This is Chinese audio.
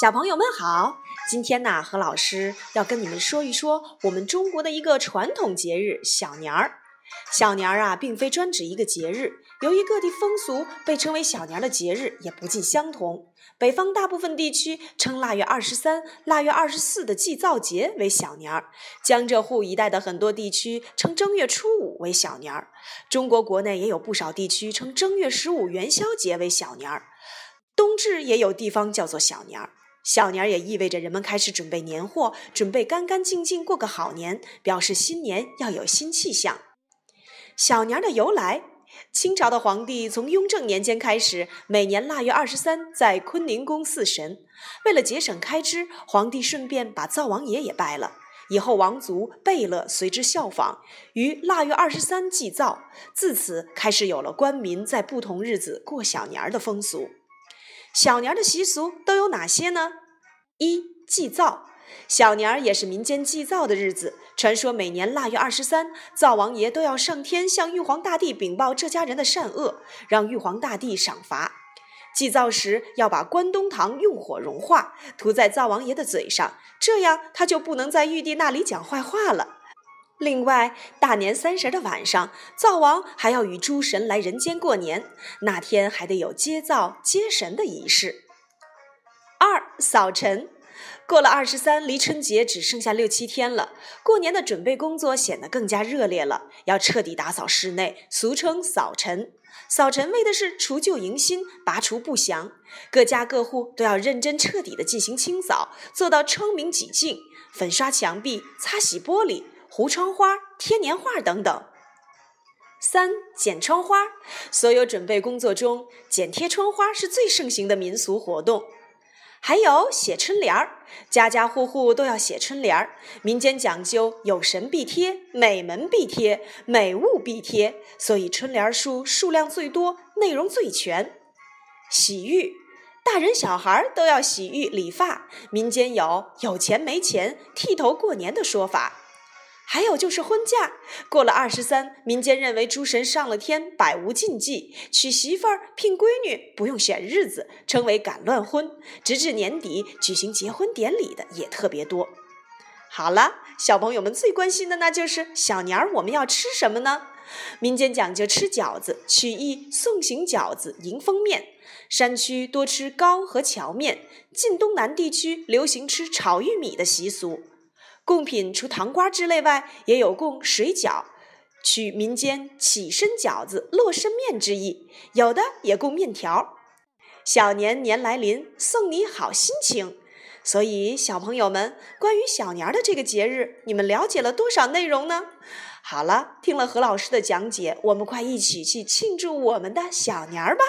小朋友们好，今天呢，何老师要跟你们说一说我们中国的一个传统节日——小年儿。小年儿啊，并非专指一个节日，由于各地风俗，被称为小年儿的节日也不尽相同。北方大部分地区称腊月二十三、腊月二十四的祭灶节为小年儿，江浙沪一带的很多地区称正月初五为小年儿。中国国内也有不少地区称正月十五元宵节为小年儿，冬至也有地方叫做小年儿。小年儿也意味着人们开始准备年货，准备干干净净过个好年，表示新年要有新气象。小年儿的由来，清朝的皇帝从雍正年间开始，每年腊月二十三在坤宁宫祀神。为了节省开支，皇帝顺便把灶王爷也拜了。以后王族贝勒随之效仿，于腊月二十三祭灶，自此开始有了官民在不同日子过小年儿的风俗。小年儿的习俗都有哪些呢？一祭灶，小年儿也是民间祭灶的日子。传说每年腊月二十三，灶王爷都要上天向玉皇大帝禀报这家人的善恶，让玉皇大帝赏罚。祭灶时要把关东糖用火融化，涂在灶王爷的嘴上，这样他就不能在玉帝那里讲坏话了。另外，大年三十的晚上，灶王还要与诸神来人间过年，那天还得有接灶接神的仪式。二扫尘，过了二十三，离春节只剩下六七天了，过年的准备工作显得更加热烈了，要彻底打扫室内，俗称扫尘。扫尘为的是除旧迎新，拔除不祥，各家各户都要认真彻底的进行清扫，做到窗明几净，粉刷墙壁，擦洗玻璃。糊窗花、贴年画等等。三剪窗花，所有准备工作中，剪贴窗花是最盛行的民俗活动。还有写春联儿，家家户户都要写春联儿。民间讲究有神必贴、美门必贴、美物必贴，所以春联数数量最多，内容最全。洗浴，大人小孩都要洗浴理发。民间有有钱没钱剃头过年的说法。还有就是婚嫁，过了二十三，民间认为诸神上了天，百无禁忌，娶媳妇儿、聘闺女不用选日子，称为赶乱婚。直至年底举行结婚典礼的也特别多。好了，小朋友们最关心的那就是小年儿我们要吃什么呢？民间讲究吃饺子，取意送行饺子迎风面。山区多吃糕和荞面，晋东南地区流行吃炒玉米的习俗。贡品除糖瓜之类外，也有供水饺，取民间起身饺子、落身面之意；有的也供面条。小年年来临，送你好心情。所以，小朋友们，关于小年儿的这个节日，你们了解了多少内容呢？好了，听了何老师的讲解，我们快一起去庆祝我们的小年儿吧！